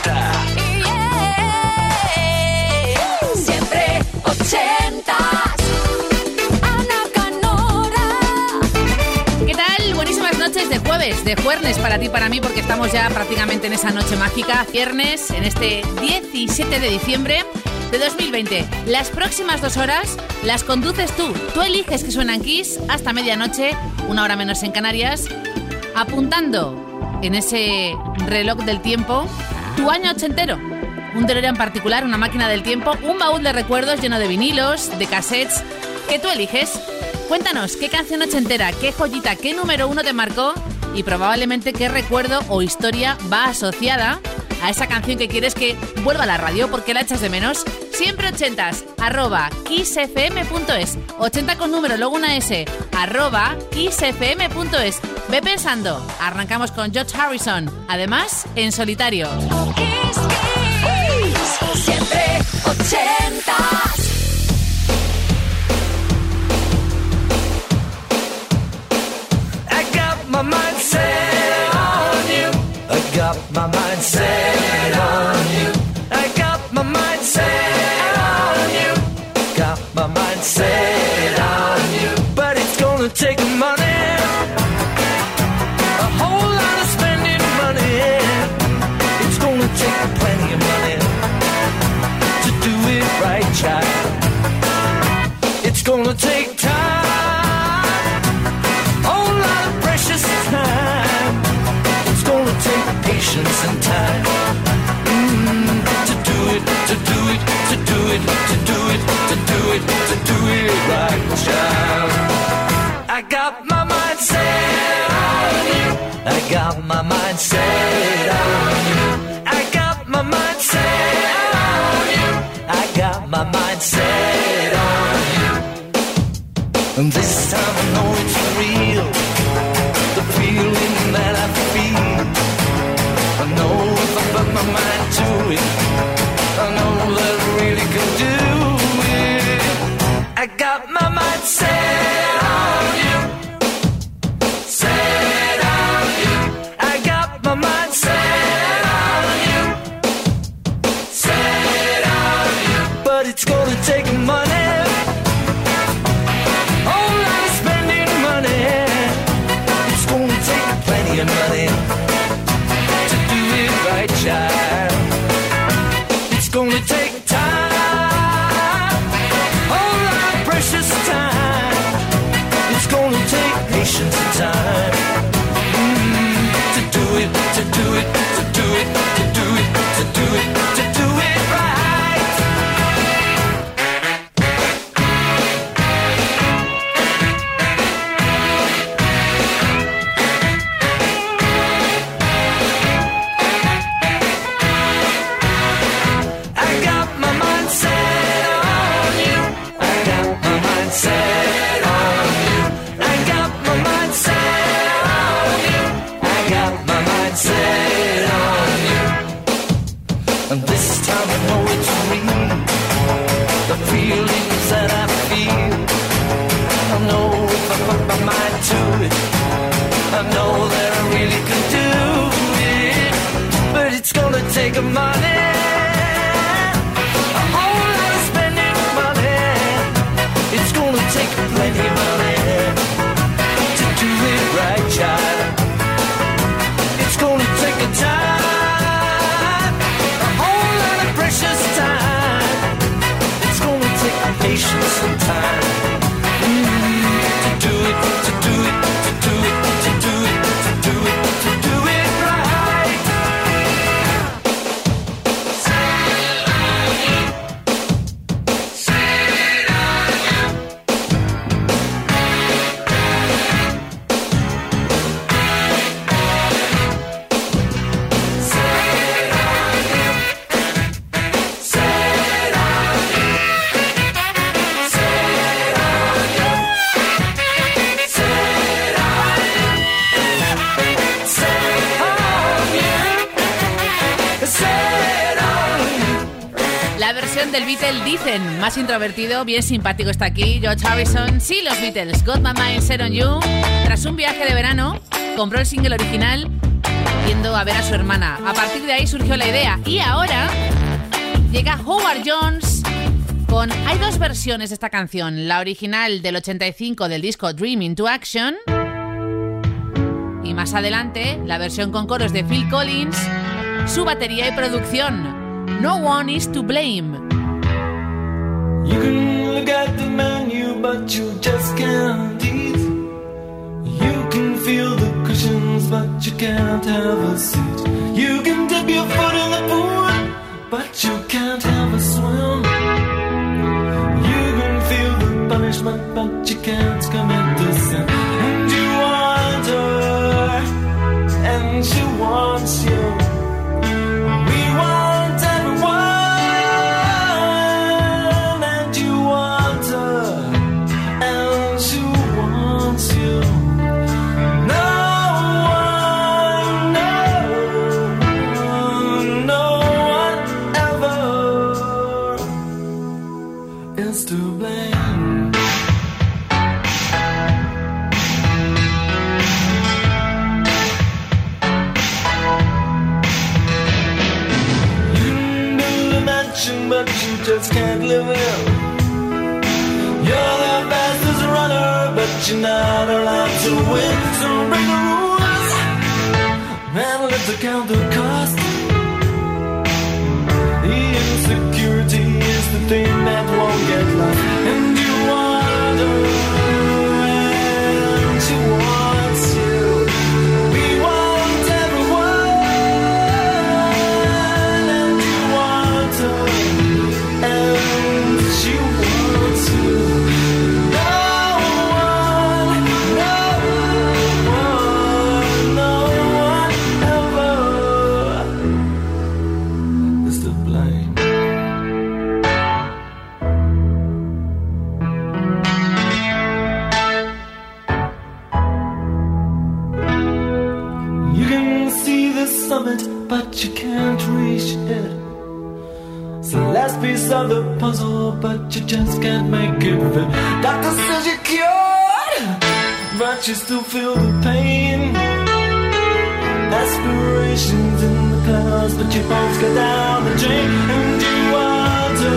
80. Siempre 80. Ana Canora. ¿Qué tal? Buenísimas noches de jueves, de jueves para ti y para mí, porque estamos ya prácticamente en esa noche mágica, viernes, en este 17 de diciembre de 2020. Las próximas dos horas las conduces tú. Tú eliges que suenan Kiss hasta medianoche, una hora menos en Canarias, apuntando en ese reloj del tiempo tu año ochentero. Un en particular, una máquina del tiempo, un baúl de recuerdos lleno de vinilos, de cassettes, que tú eliges. Cuéntanos qué canción ochentera, qué joyita, qué número uno te marcó y probablemente qué recuerdo o historia va asociada a esa canción que quieres que vuelva a la radio porque la echas de menos. Siempre ochentas, arroba kissfm.es. 80 con número, luego una S, arroba kissfm.es. Ve pensando. Arrancamos con George Harrison, además en solitario. Kiss, Kiss. Siempre 80. I got my mind set on you. I got my mind set mind set on you. But it's gonna take money. A whole lot of spending money. It's gonna take plenty of money to do it right, child. It's gonna take my mind set on you. I Del Beatle dicen, más introvertido, bien simpático está aquí, George Harrison. Sí, los Beatles, Got My Mind Set On You. Tras un viaje de verano, compró el single original yendo a ver a su hermana. A partir de ahí surgió la idea y ahora llega Howard Jones con... Hay dos versiones de esta canción, la original del 85 del disco Dream into Action y más adelante la versión con coros de Phil Collins, su batería y producción. No one is to blame. You can look at the menu, but you just can't eat. You can feel the cushions, but you can't have a seat. You can dip your foot in the pool, but you can't have a swim. You can feel the punishment, but you can't commit the sin. A but you just can't live in. You're the fastest runner, but you're not allowed to win. So break the rules and let the counter cost. The insecurity is the thing that won't get lost. And piece of the puzzle, but you just can't make it fit. Doctor says you're cured, but you still feel the pain. Aspirations in the clouds, but you both get down the drain, and you to,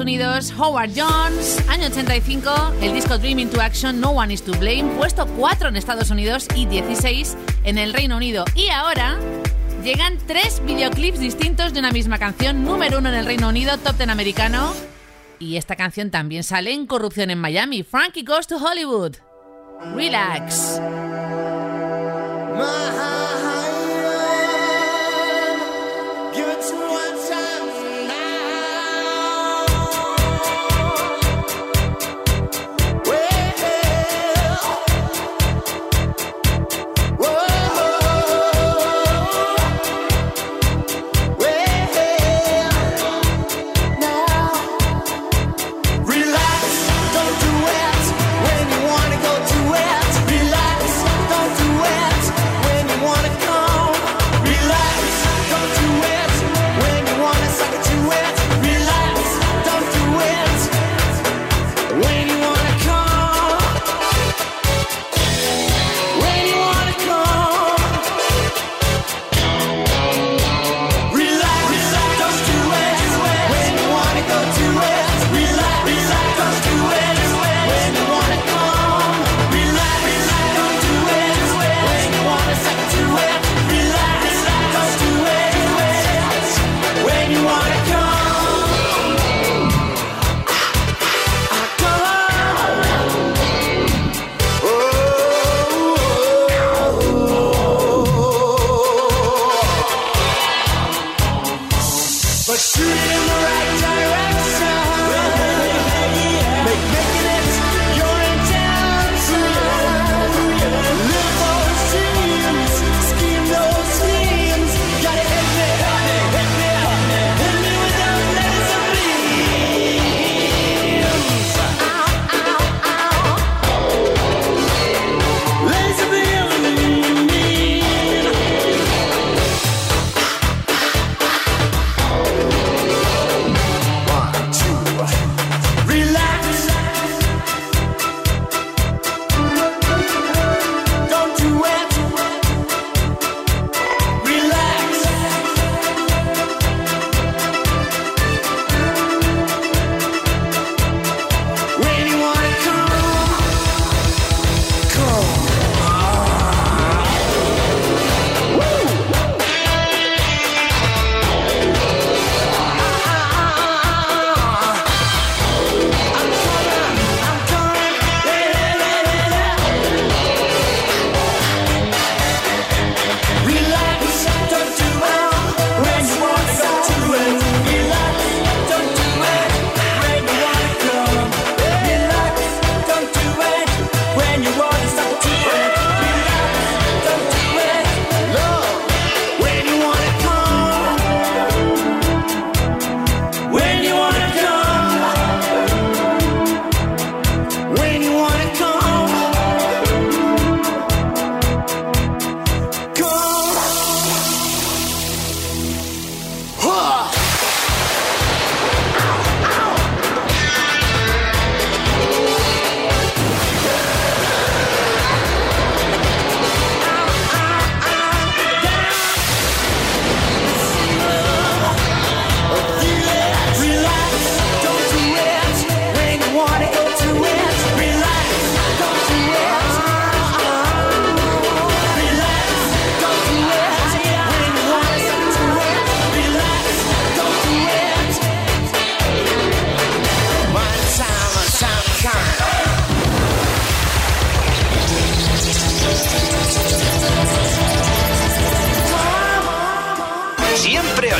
Unidos, Howard Jones, año 85, el disco Dream into Action, No One is to Blame, puesto 4 en Estados Unidos y 16 en el Reino Unido. Y ahora llegan tres videoclips distintos de una misma canción, número 1 en el Reino Unido, top 10 americano. Y esta canción también sale en Corrupción en Miami, Frankie Goes to Hollywood. Relax.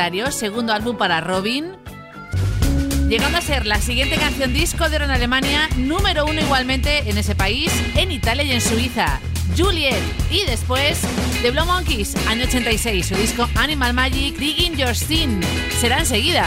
solitario, segundo álbum para Robin. Llegando a ser la siguiente canción disco de oro en Alemania, número uno igualmente en ese país, en Italia y en Suiza. Juliet y después The Blow Monkeys, año 86, su disco Animal Magic, Digging Your Sin. Será enseguida.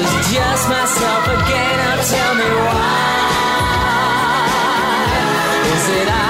was just myself again. Now tell me why. Is it I?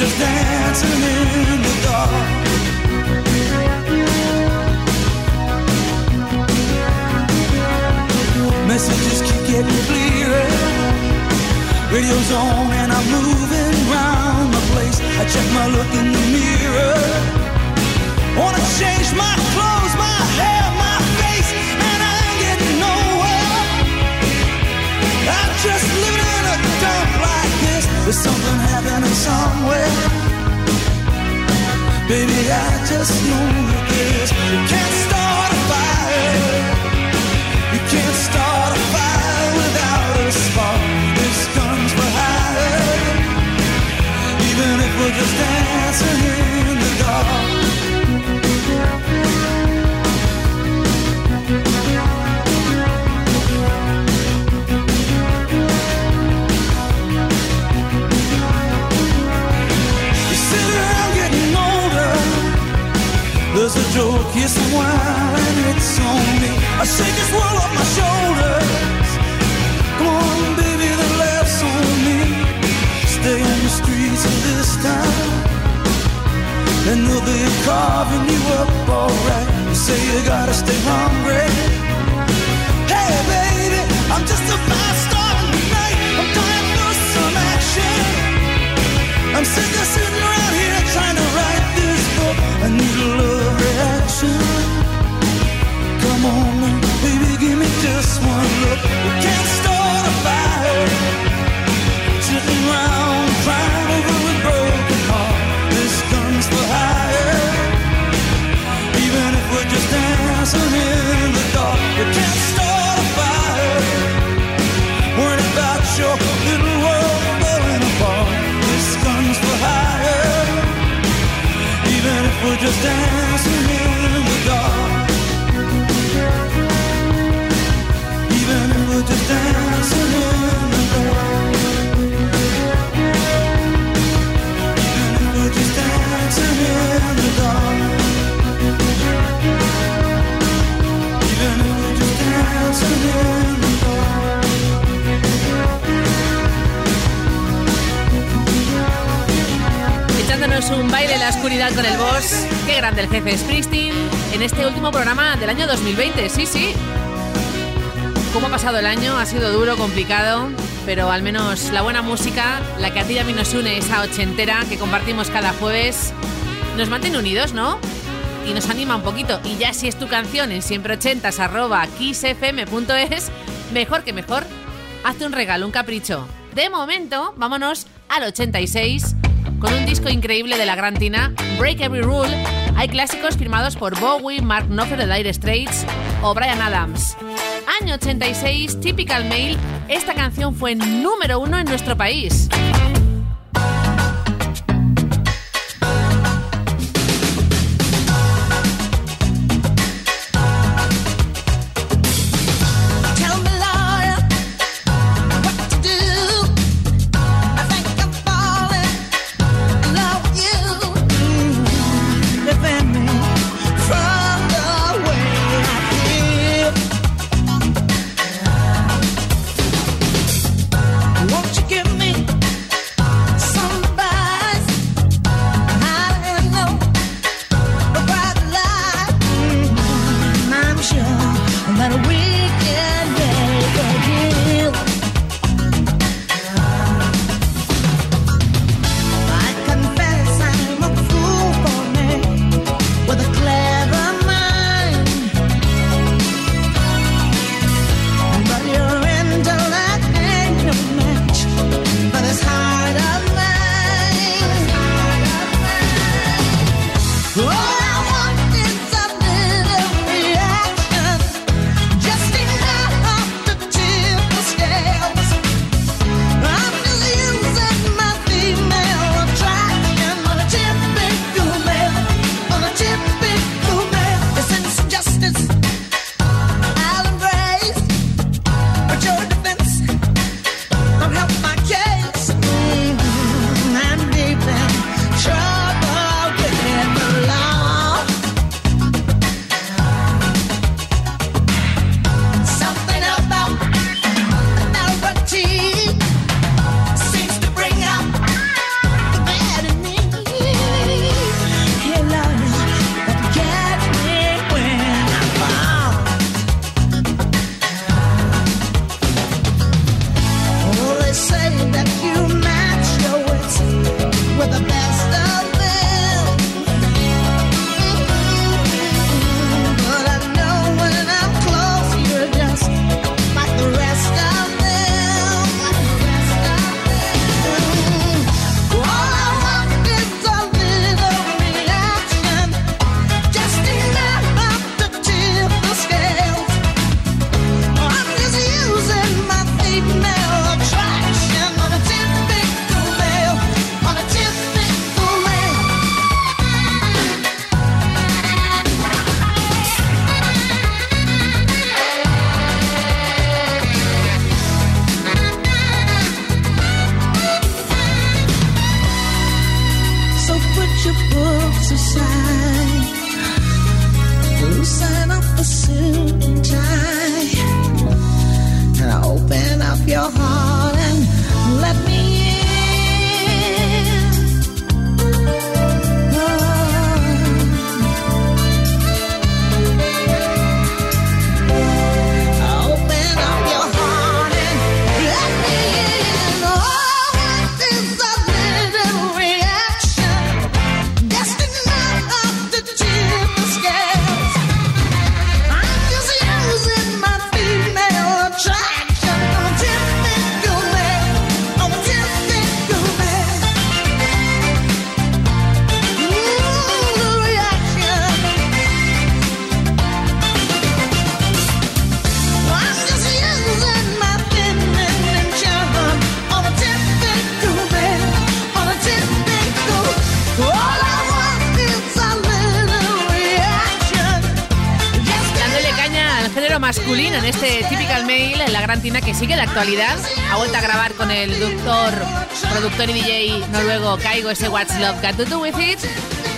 just dancing in the dark. Messages keep getting clearer. Radio's on and I'm moving round the place. I check my look in the mirror. Wanna change my clothes, my hair, my face, and I ain't nowhere. I'm just living in a dump like this. Something happening somewhere. Baby, I just. You can't start a fire. You can't start a fire without a spark. Gun's. Even if we're just dancing this world off my shoulders. Baby, laughs on me. Stay on the streets of this town, and they'll be carving you up alright. Say you gotta stay hungry. Hey, baby, I'm just a tonight. I'm dying for some action. I'm sick of sitting around here trying to write this book. I need a love reaction. Come on, just one look. We can't start a fire. Crying over a broken heart. This gun's for hire. Even if we're just dancing in the dark, we can't start a fire. About your little world apart. This gun's for hire. Even if we're just dancing in. Un baile en la oscuridad con el boss. Qué grande el jefe Springsteen en este último programa del año 2020. Sí, sí. ¿Cómo ha pasado el año? Ha sido duro, complicado, pero al menos la buena música, la que a ti y a mí nos une, esa ochentera que compartimos cada jueves, nos mantiene unidos, ¿no? Y nos anima un poquito. Y ya si es tu canción en siempreochentas arroba kissfm.es, mejor que mejor, hazte un regalo, un capricho. De momento, vámonos al 86 con un disco increíble de la gran Tina, Break Every Rule. Hay clásicos firmados por Bowie, Mark Knopfler de Dire Straits o Brian Adams. Año 86, Typical Male. Esta canción fue número uno en nuestro país. masculino en este Typical Mail, en la gran tina que sigue la actualidad. Ha vuelto a grabar con el doctor, productor y DJ noruego Kaigo ese What's Love Got to Do With It.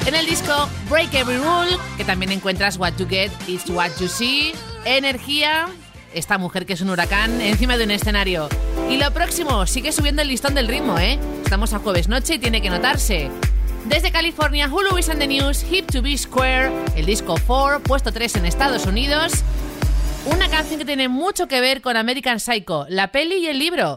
En el disco Break Every Rule, que también encuentras What You Get Is What You See, Energía, esta mujer que es un huracán encima de un escenario. Y lo próximo, sigue subiendo el listón del ritmo, ¿eh? Estamos a jueves noche y tiene que notarse. Desde California, Hulu is on the News, Hip to Be Square, el disco 4, puesto 3 en Estados Unidos, una canción que tiene mucho que ver con American Psycho, la peli y el libro.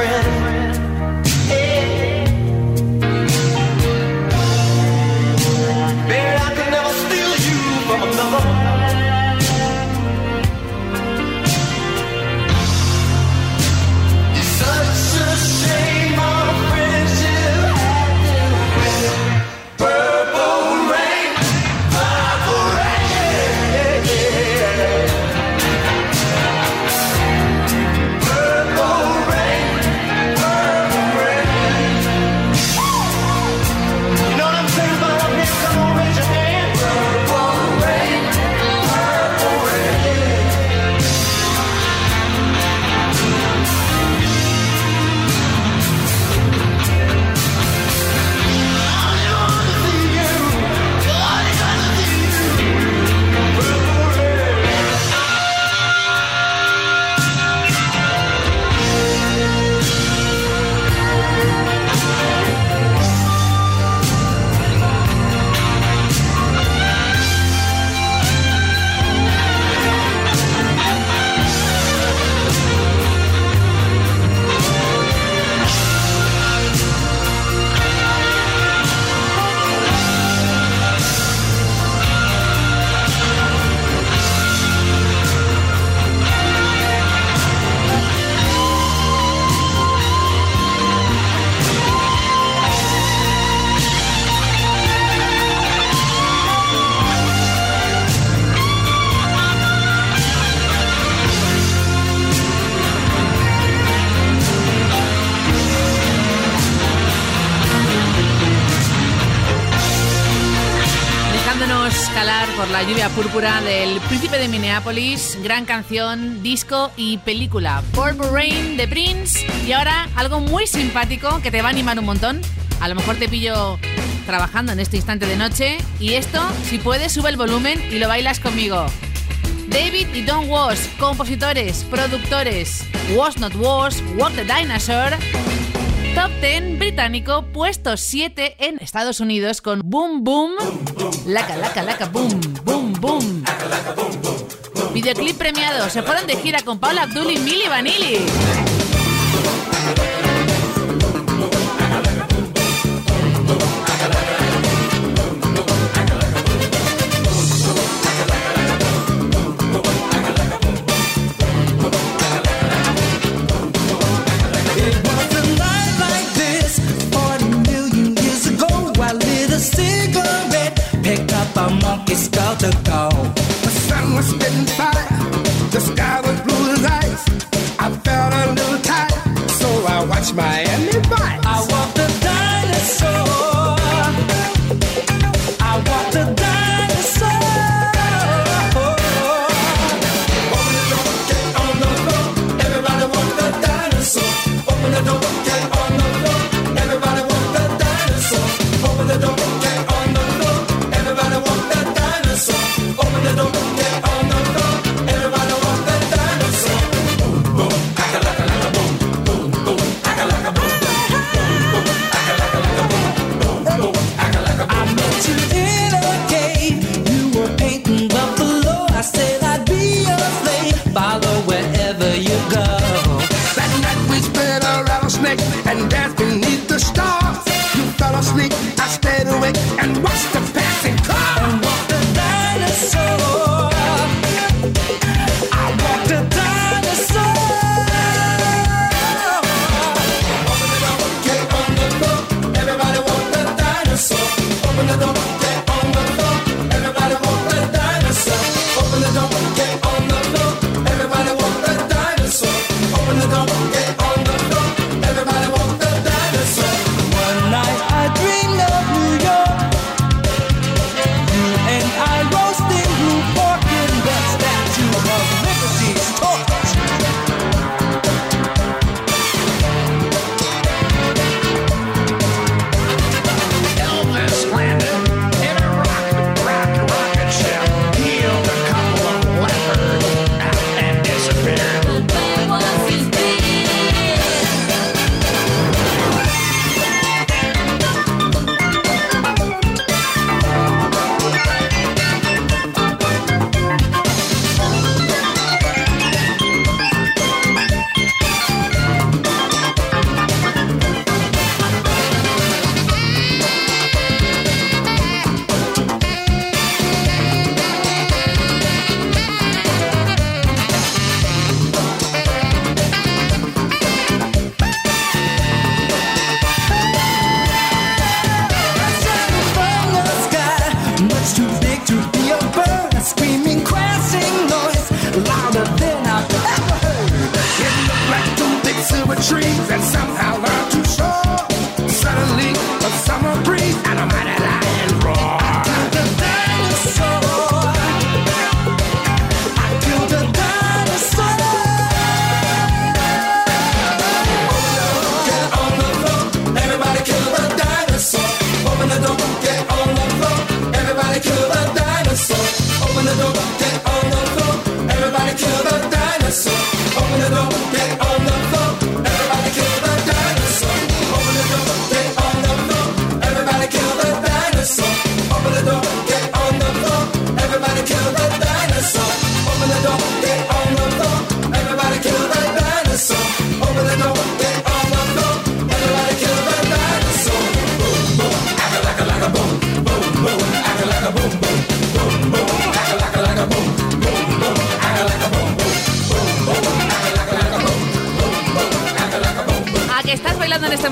Friend. La lluvia púrpura del Príncipe de Minneapolis, gran canción, disco y película. Purple Rain de Prince. Y ahora algo muy simpático que te va a animar un montón. A lo mejor te pillo trabajando en este instante de noche. Y esto, si puedes, sube el volumen y lo bailas conmigo. David y Don Was, compositores, productores. Was Not Was, Walk the Dinosaur. Top 10 británico, puesto 7 en Estados Unidos con Boom Boom. Laca, laca, laca, boom, boom, boom. Videoclip premiado. Se fueron de gira con Paula Abdul y Milli Vanilli.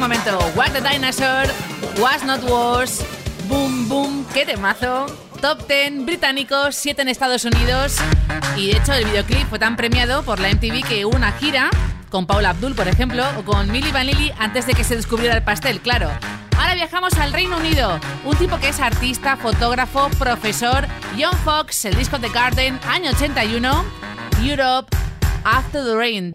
What the Dinosaur, Was Not Was, Boom Boom, qué temazo. Top 10 británicos, 7 en Estados Unidos. Y de hecho, el videoclip fue tan premiado por la MTV que hubo una gira con Paula Abdul, por ejemplo, o con Milli Vanilli antes de que se descubriera el pastel, claro. Ahora viajamos al Reino Unido. Un tipo que es artista, fotógrafo, profesor. John Fox, el disco The Garden, año 81. Europe, After the Rain.